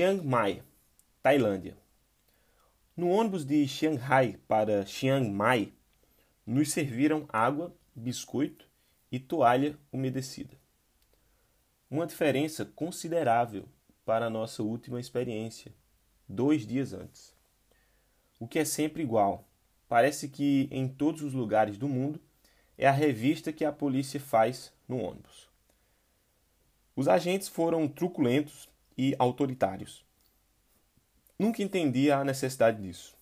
Chiang Mai, Tailândia. No ônibus de Shanghai para Chiang Mai, nos serviram água, biscoito e toalha umedecida. Uma diferença considerável para a nossa última experiência, dois dias antes. O que é sempre igual. Parece que em todos os lugares do mundo é a revista que a polícia faz no ônibus. Os agentes foram truculentos e autoritários. Nunca entendi a necessidade disso.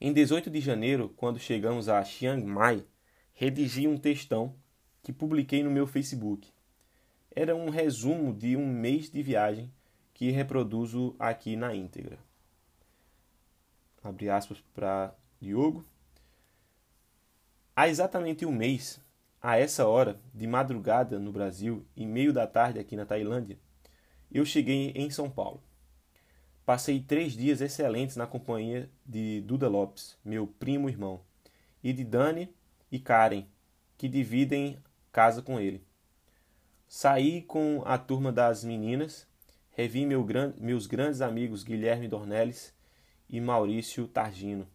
Em 18 de janeiro, quando chegamos a Chiang Mai, redigi um textão que publiquei no meu Facebook. Era um resumo de um mês de viagem que reproduzo aqui na íntegra. Abre aspas para Diogo. Há exatamente um mês, a essa hora, de madrugada no Brasil e meio da tarde aqui na Tailândia, eu cheguei em São Paulo. Passei três dias excelentes na companhia de Duda Lopes, meu primo irmão, e de Dani e Karen, que dividem casa com ele. Saí com a turma das meninas, revi meu meus grandes amigos Guilherme Dornelles e Maurício Targino.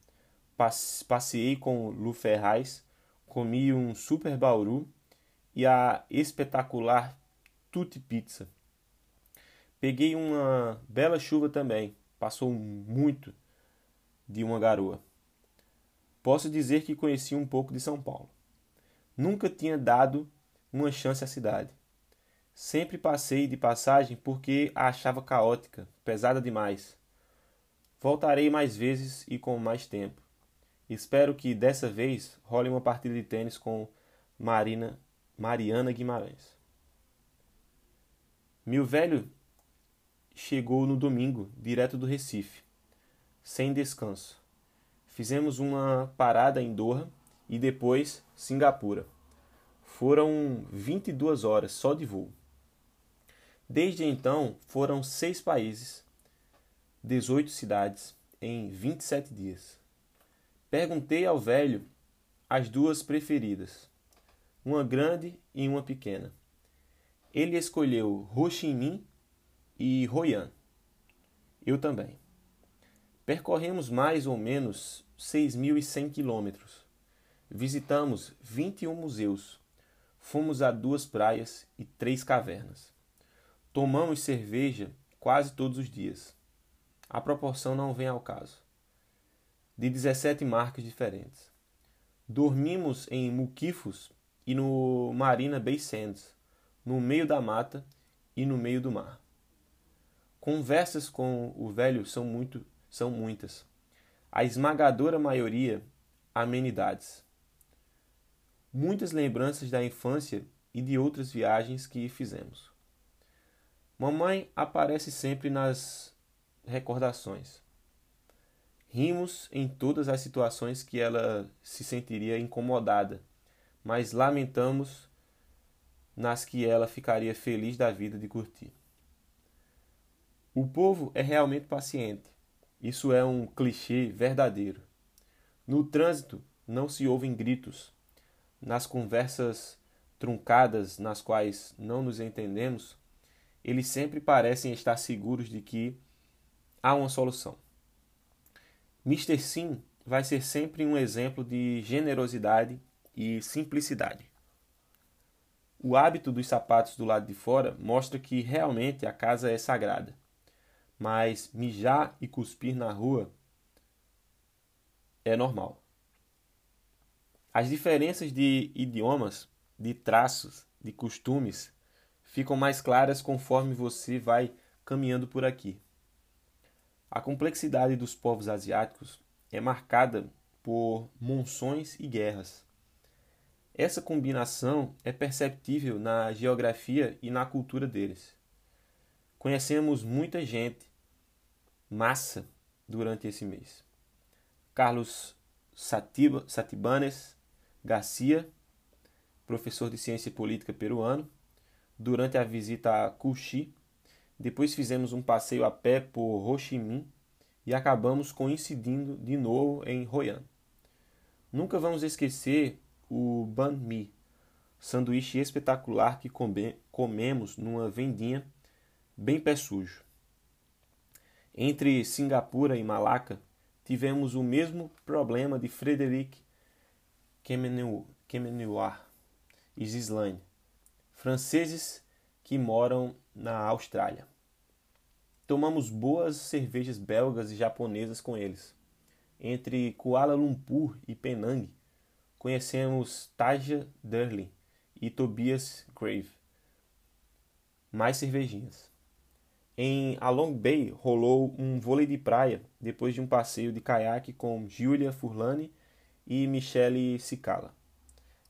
Passei com Lu Ferraz, comi um super bauru e a espetacular Tutti Pizza. Peguei uma bela chuva também, passou muito de uma garoa. Posso dizer que conheci um pouco de São Paulo. Nunca tinha dado uma chance à cidade. Sempre passei de passagem porque a achava caótica, pesada demais. Voltarei mais vezes e com mais tempo. Espero que dessa vez role uma partida de tênis com Marina Mariana Guimarães. Meu velho chegou no domingo, direto do Recife, sem descanso. Fizemos uma parada em Doha e depois Singapura. Foram 22 horas só de voo. Desde então, foram seis países, 18 cidades, em 27 dias. Perguntei ao velho as duas preferidas, uma grande e uma pequena. Ele escolheu Ho Chi Minh e Hoi An. Eu também. Percorremos mais ou menos 6.100 quilômetros. Visitamos 21 museus. Fomos a duas praias e três cavernas. Tomamos cerveja quase todos os dias. A proporção não vem ao caso. De 17 marcas diferentes. Dormimos em Muquifos e no Marina Bay Sands, no meio da mata e no meio do mar. Conversas com o velho são muito, são muitas. A esmagadora maioria amenidades. Muitas lembranças da infância e de outras viagens que fizemos. Mamãe aparece sempre nas recordações. Rimos em todas as situações que ela se sentiria incomodada, mas lamentamos nas que ela ficaria feliz da vida de curtir. O povo é realmente paciente. Isso é um clichê verdadeiro. No trânsito não se ouvem gritos. Nas conversas truncadas nas quais não nos entendemos, eles sempre parecem estar seguros de que há uma solução. Mr. Sim vai ser sempre um exemplo de generosidade e simplicidade. O hábito dos sapatos do lado de fora mostra que realmente a casa é sagrada mas mijar e cuspir na rua é normal. As diferenças de idiomas, de traços, de costumes ficam mais claras conforme você vai caminhando por aqui. A complexidade dos povos asiáticos é marcada por monções e guerras. Essa combinação é perceptível na geografia e na cultura deles. Conhecemos muita gente massa durante esse mês. Carlos Satiba, Satibanes Garcia, professor de ciência política peruano, durante a visita a Cuxi. Depois fizemos um passeio a pé por Ho Chi Minh e acabamos coincidindo de novo em Hoi An. Nunca vamos esquecer o banh mi, sanduíche espetacular que come, comemos numa vendinha bem pé sujo. Entre Singapura e Malaca, tivemos o mesmo problema de Frederic Kemenoir e Gislaine, franceses que moram na Austrália. Tomamos boas cervejas belgas e japonesas com eles. Entre Kuala Lumpur e Penang, conhecemos Taja Durley e Tobias Grave. Mais cervejinhas. Em Along Bay rolou um vôlei de praia depois de um passeio de caiaque com Giulia Furlani e Michele Cicala,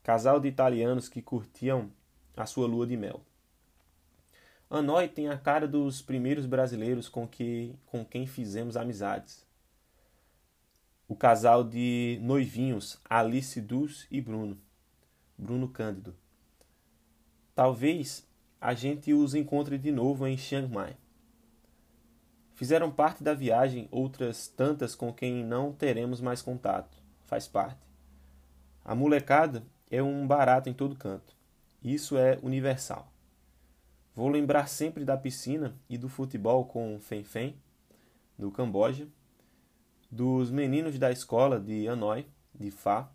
casal de italianos que curtiam a sua lua de mel. Hanoi tem a cara dos primeiros brasileiros com, que, com quem fizemos amizades. O casal de noivinhos Alice Dus e Bruno, Bruno Cândido. Talvez a gente os encontre de novo em Chiang Mai. Fizeram parte da viagem outras tantas com quem não teremos mais contato. Faz parte. A molecada é um barato em todo canto. Isso é universal. Vou lembrar sempre da piscina e do futebol com Fen Fen, do Camboja, dos meninos da escola de Hanoi, de Phá,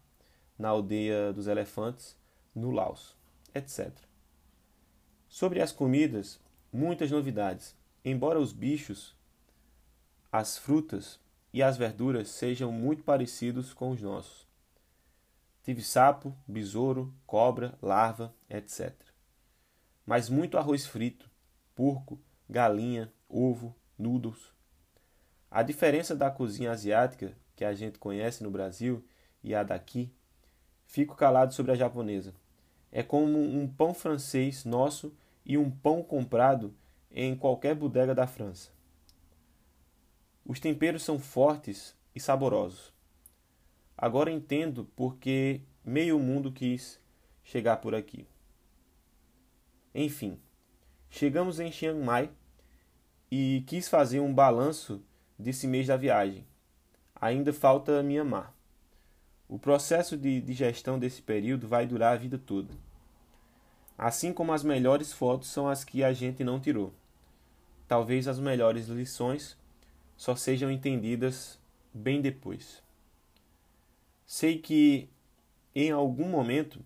na aldeia dos elefantes, no Laos, etc. Sobre as comidas, muitas novidades. Embora os bichos as frutas e as verduras sejam muito parecidos com os nossos. Tive sapo, besouro, cobra, larva, etc. Mas muito arroz frito, porco, galinha, ovo, noodles. A diferença da cozinha asiática que a gente conhece no Brasil e a daqui, fico calado sobre a japonesa. É como um pão francês nosso e um pão comprado em qualquer bodega da França. Os temperos são fortes e saborosos. Agora entendo porque meio mundo quis chegar por aqui. Enfim, chegamos em Chiang Mai e quis fazer um balanço desse mês da viagem. Ainda falta Myanmar. O processo de digestão desse período vai durar a vida toda. Assim como as melhores fotos são as que a gente não tirou. Talvez as melhores lições só sejam entendidas bem depois. Sei que em algum momento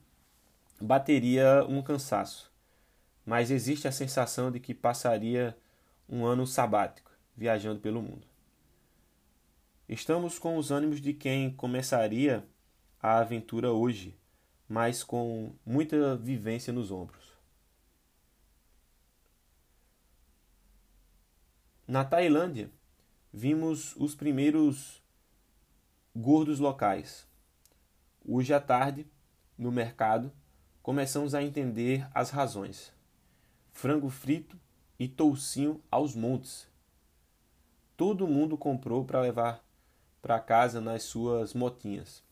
bateria um cansaço, mas existe a sensação de que passaria um ano sabático viajando pelo mundo. Estamos com os ânimos de quem começaria a aventura hoje, mas com muita vivência nos ombros. Na Tailândia, vimos os primeiros gordos locais. Hoje à tarde, no mercado, começamos a entender as razões. Frango frito e toucinho aos montes. Todo mundo comprou para levar para casa nas suas motinhas.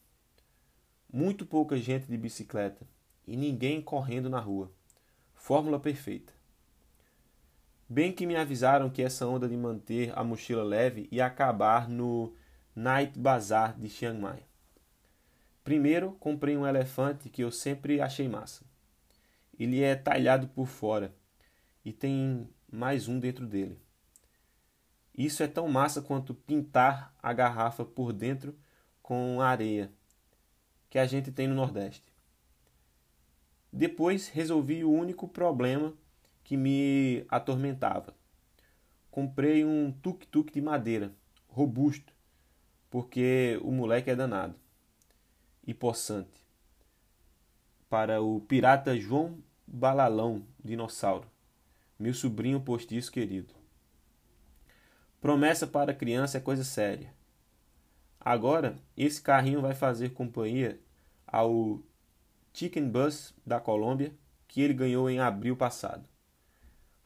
Muito pouca gente de bicicleta e ninguém correndo na rua. Fórmula perfeita. Bem que me avisaram que essa onda de manter a mochila leve ia acabar no Night Bazaar de Chiang Mai. Primeiro, comprei um elefante que eu sempre achei massa. Ele é talhado por fora e tem mais um dentro dele. Isso é tão massa quanto pintar a garrafa por dentro com areia que a gente tem no Nordeste. Depois resolvi o único problema que me atormentava. Comprei um tuk-tuk de madeira, robusto, porque o moleque é danado e possante. Para o pirata João Balalão, dinossauro, meu sobrinho postiço querido. Promessa para criança é coisa séria. Agora, esse carrinho vai fazer companhia ao Chicken Bus da Colômbia, que ele ganhou em abril passado.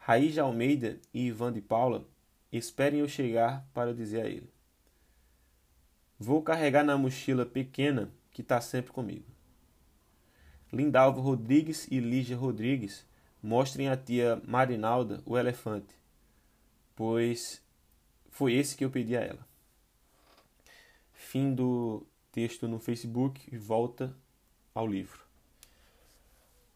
Raiz Almeida e Ivan de Paula esperem eu chegar para dizer a ele. Vou carregar na mochila pequena que está sempre comigo. Lindalvo Rodrigues e Lígia Rodrigues mostrem à tia Marinalda o elefante, pois foi esse que eu pedi a ela. Fim do texto no Facebook e volta ao livro.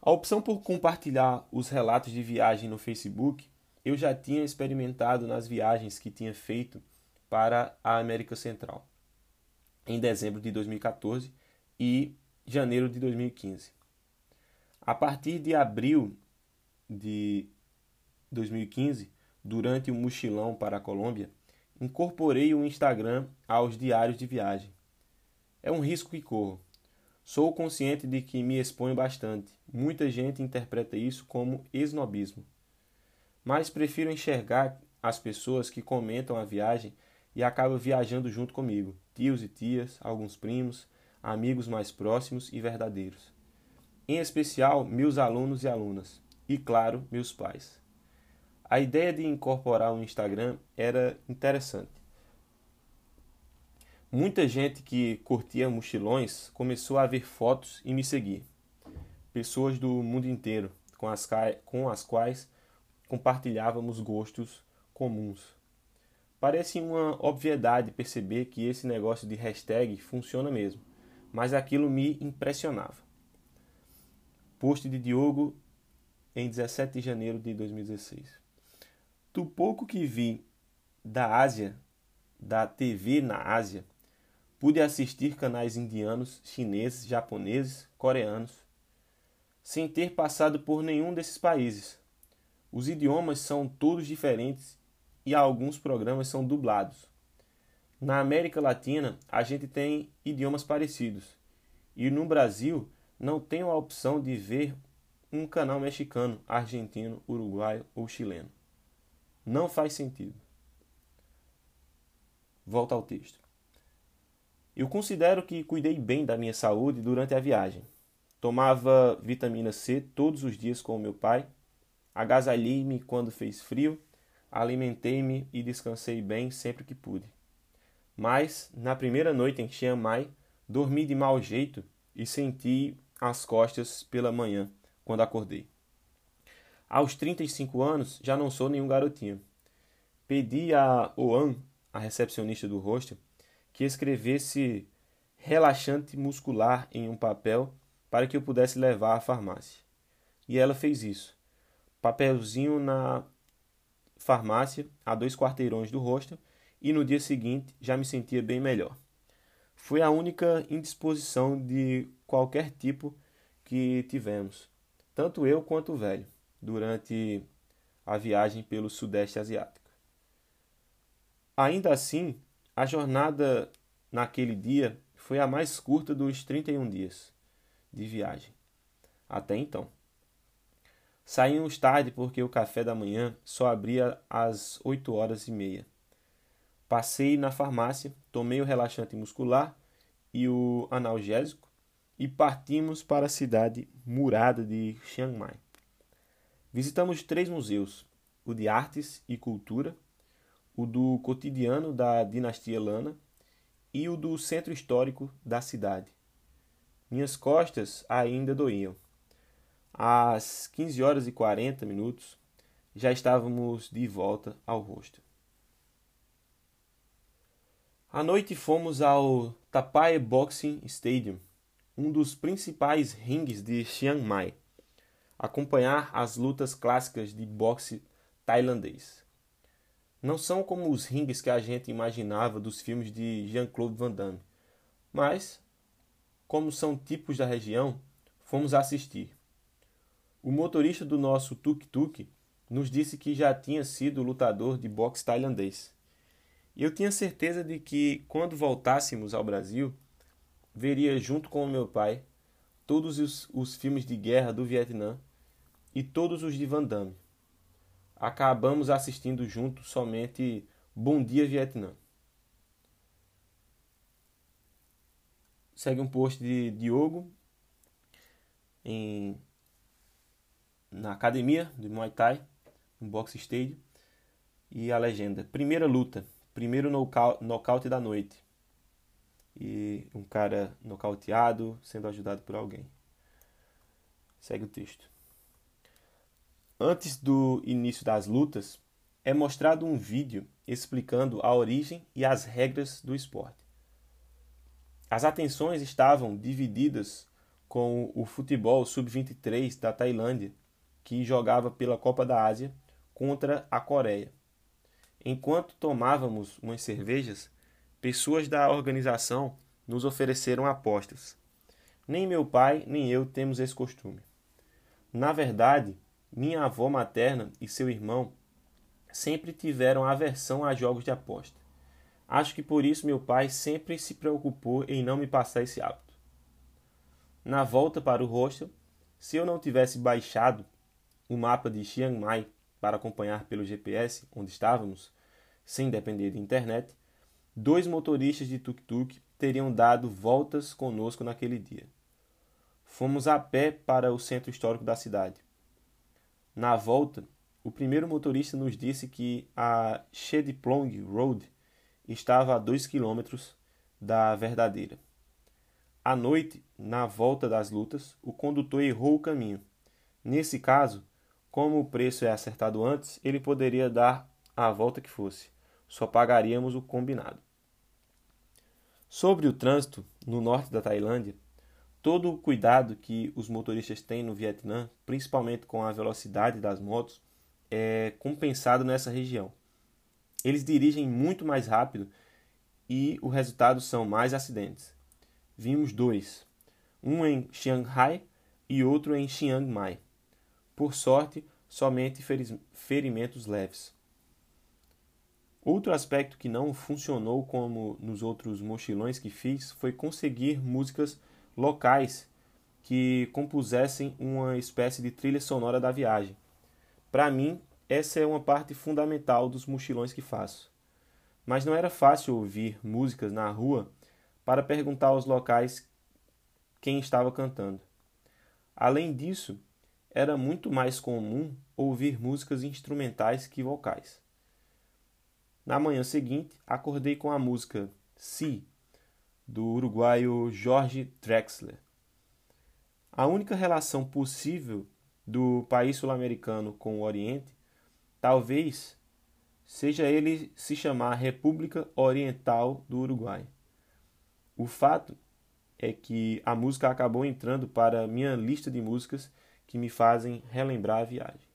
A opção por compartilhar os relatos de viagem no Facebook eu já tinha experimentado nas viagens que tinha feito para a América Central, em dezembro de 2014 e janeiro de 2015. A partir de abril de 2015, durante o mochilão para a Colômbia, incorporei o Instagram aos diários de viagem. É um risco que corro. Sou consciente de que me exponho bastante. Muita gente interpreta isso como esnobismo. Mas prefiro enxergar as pessoas que comentam a viagem e acabam viajando junto comigo, tios e tias, alguns primos, amigos mais próximos e verdadeiros. Em especial, meus alunos e alunas, e claro, meus pais. A ideia de incorporar o Instagram era interessante. Muita gente que curtia mochilões começou a ver fotos e me seguir. Pessoas do mundo inteiro, com as, com as quais compartilhávamos gostos comuns. Parece uma obviedade perceber que esse negócio de hashtag funciona mesmo, mas aquilo me impressionava. Post de Diogo em 17 de janeiro de 2016. Do pouco que vi da Ásia, da TV na Ásia, pude assistir canais indianos, chineses, japoneses, coreanos, sem ter passado por nenhum desses países. Os idiomas são todos diferentes e alguns programas são dublados. Na América Latina, a gente tem idiomas parecidos. E no Brasil, não tenho a opção de ver um canal mexicano, argentino, uruguaio ou chileno. Não faz sentido. Volta ao texto. Eu considero que cuidei bem da minha saúde durante a viagem. Tomava vitamina C todos os dias com o meu pai, agasalhei-me quando fez frio, alimentei-me e descansei bem sempre que pude. Mas, na primeira noite em Chiang Mai, dormi de mau jeito e senti as costas pela manhã, quando acordei. Aos 35 anos, já não sou nenhum garotinho. Pedi a Oan, a recepcionista do hostel, que escrevesse relaxante muscular em um papel para que eu pudesse levar à farmácia. E ela fez isso. Papelzinho na farmácia, a dois quarteirões do hostel, e no dia seguinte já me sentia bem melhor. Foi a única indisposição de qualquer tipo que tivemos, tanto eu quanto o velho durante a viagem pelo Sudeste Asiático. Ainda assim, a jornada naquele dia foi a mais curta dos 31 dias de viagem. Até então. Saímos tarde porque o café da manhã só abria às 8 horas e meia. Passei na farmácia, tomei o relaxante muscular e o analgésico e partimos para a cidade murada de Chiang Mai. Visitamos três museus: o de Artes e Cultura, o do Cotidiano da Dinastia Lana e o do Centro Histórico da cidade. Minhas costas ainda doíam. Às 15 horas e 40 minutos, já estávamos de volta ao rosto. À noite fomos ao Tapai Boxing Stadium, um dos principais ringues de Chiang Mai acompanhar as lutas clássicas de boxe tailandês. Não são como os ringues que a gente imaginava dos filmes de Jean-Claude Van Damme, mas, como são tipos da região, fomos assistir. O motorista do nosso tuk-tuk nos disse que já tinha sido lutador de boxe tailandês. E eu tinha certeza de que, quando voltássemos ao Brasil, veria junto com o meu pai todos os, os filmes de guerra do Vietnã e todos os de Van Damme. Acabamos assistindo juntos somente Bom Dia Vietnã. Segue um post de Diogo em, na academia de Muay Thai, no Box Stage, e a legenda: Primeira luta, primeiro nocaute da noite. E um cara nocauteado sendo ajudado por alguém. Segue o texto. Antes do início das lutas, é mostrado um vídeo explicando a origem e as regras do esporte. As atenções estavam divididas com o futebol sub-23 da Tailândia, que jogava pela Copa da Ásia contra a Coreia. Enquanto tomávamos umas cervejas, pessoas da organização nos ofereceram apostas. Nem meu pai nem eu temos esse costume. Na verdade, minha avó materna e seu irmão sempre tiveram aversão a jogos de aposta. Acho que por isso meu pai sempre se preocupou em não me passar esse hábito. Na volta para o hostel, se eu não tivesse baixado o mapa de Chiang Mai para acompanhar pelo GPS onde estávamos, sem depender de internet, dois motoristas de tuk-tuk teriam dado voltas conosco naquele dia. Fomos a pé para o centro histórico da cidade. Na volta, o primeiro motorista nos disse que a Shediplong Road estava a 2 quilômetros da verdadeira. À noite, na volta das lutas, o condutor errou o caminho. Nesse caso, como o preço é acertado antes, ele poderia dar a volta que fosse. Só pagaríamos o combinado. Sobre o trânsito no norte da Tailândia, todo o cuidado que os motoristas têm no Vietnã, principalmente com a velocidade das motos, é compensado nessa região. Eles dirigem muito mais rápido e o resultado são mais acidentes. Vimos dois, um em Shanghai e outro em Chiang Mai. Por sorte, somente ferimentos leves. Outro aspecto que não funcionou como nos outros mochilões que fiz foi conseguir músicas locais que compusessem uma espécie de trilha sonora da viagem. Para mim, essa é uma parte fundamental dos mochilões que faço. Mas não era fácil ouvir músicas na rua para perguntar aos locais quem estava cantando. Além disso, era muito mais comum ouvir músicas instrumentais que vocais. Na manhã seguinte, acordei com a música Si, do uruguaio Jorge Drexler. A única relação possível do país sul-americano com o Oriente Talvez seja ele se chamar República Oriental do Uruguai. O fato é que a música acabou entrando para minha lista de músicas que me fazem relembrar a viagem.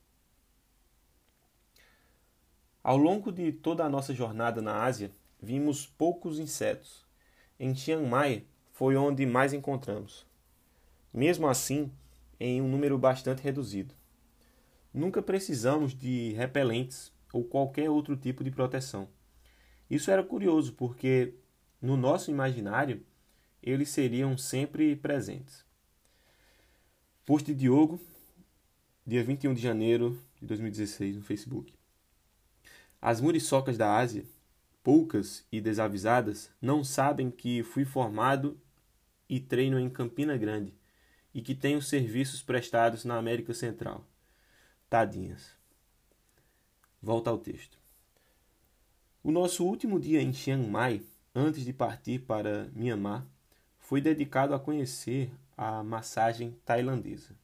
Ao longo de toda a nossa jornada na Ásia, vimos poucos insetos. Em Chiang Mai foi onde mais encontramos. Mesmo assim, em um número bastante reduzido. Nunca precisamos de repelentes ou qualquer outro tipo de proteção. Isso era curioso porque, no nosso imaginário, eles seriam sempre presentes. Post de Diogo, dia 21 de janeiro de 2016, no Facebook. As muriçocas da Ásia, poucas e desavisadas, não sabem que fui formado e treino em Campina Grande e que tenho serviços prestados na América Central. Tadinhas. Volta ao texto. O nosso último dia em Chiang Mai, antes de partir para Myanmar, foi dedicado a conhecer a massagem tailandesa.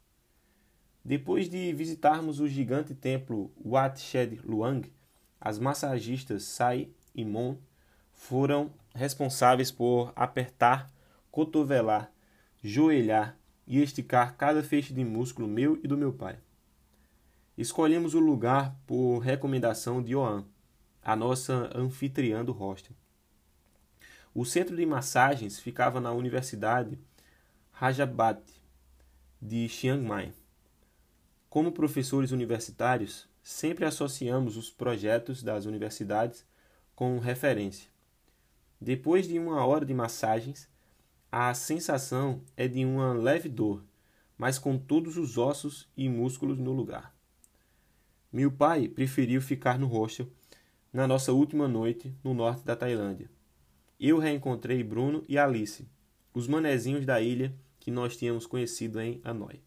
Depois de visitarmos o gigante templo Wat Shed Luang, as massagistas Sai e Mon foram responsáveis por apertar, cotovelar, joelhar e esticar cada feixe de músculo meu e do meu pai. Escolhemos o lugar por recomendação de Oan, a nossa anfitriã do hostel. O centro de massagens ficava na Universidade Rajabat de Chiang Mai. Como professores universitários, sempre associamos os projetos das universidades com referência. Depois de uma hora de massagens, a sensação é de uma leve dor, mas com todos os ossos e músculos no lugar. Meu pai preferiu ficar no hostel na nossa última noite no norte da Tailândia. Eu reencontrei Bruno e Alice, os manezinhos da ilha que nós tínhamos conhecido em Hanoi.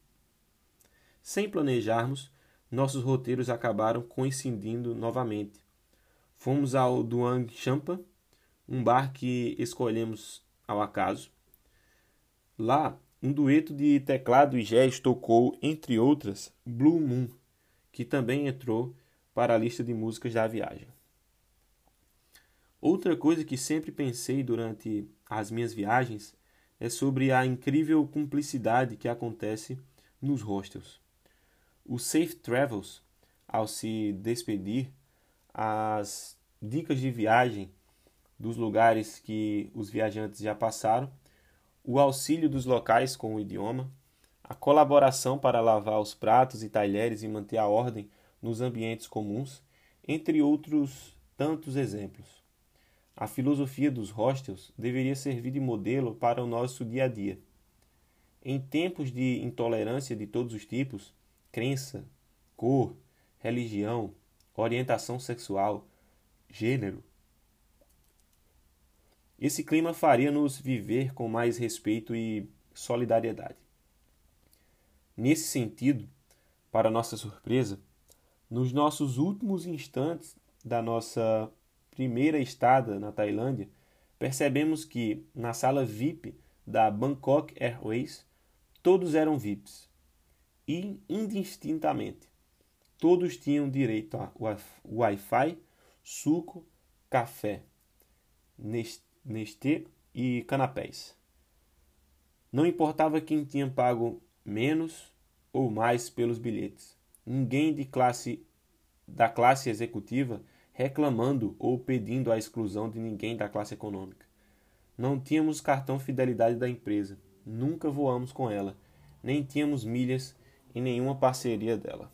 Sem planejarmos, nossos roteiros acabaram coincidindo novamente. Fomos ao Duang Champa, um bar que escolhemos ao acaso. Lá, um dueto de teclado e jazz tocou, entre outras, Blue Moon, que também entrou para a lista de músicas da viagem. Outra coisa que sempre pensei durante as minhas viagens é sobre a incrível cumplicidade que acontece nos hostels. O Safe Travels, ao se despedir, as dicas de viagem dos lugares que os viajantes já passaram, o auxílio dos locais com o idioma, a colaboração para lavar os pratos e talheres e manter a ordem nos ambientes comuns, entre outros tantos exemplos. A filosofia dos hostels deveria servir de modelo para o nosso dia a dia. Em tempos de intolerância de todos os tipos, crença, cor, religião, orientação sexual, gênero, esse clima faria-nos viver com mais respeito e solidariedade. Nesse sentido, para nossa surpresa, nos nossos últimos instantes da nossa primeira estada na Tailândia, percebemos que na sala VIP da Bangkok Airways todos eram VIPs e indistintamente todos tinham direito a Wi-Fi, suco, café, Nestlé e canapés. Não importava quem tinha pago menos ou mais pelos bilhetes. Ninguém de classe da classe executiva reclamando ou pedindo a exclusão de ninguém da classe econômica. Não tínhamos cartão fidelidade da empresa, nunca voamos com ela, nem tínhamos milhas em nenhuma parceria dela.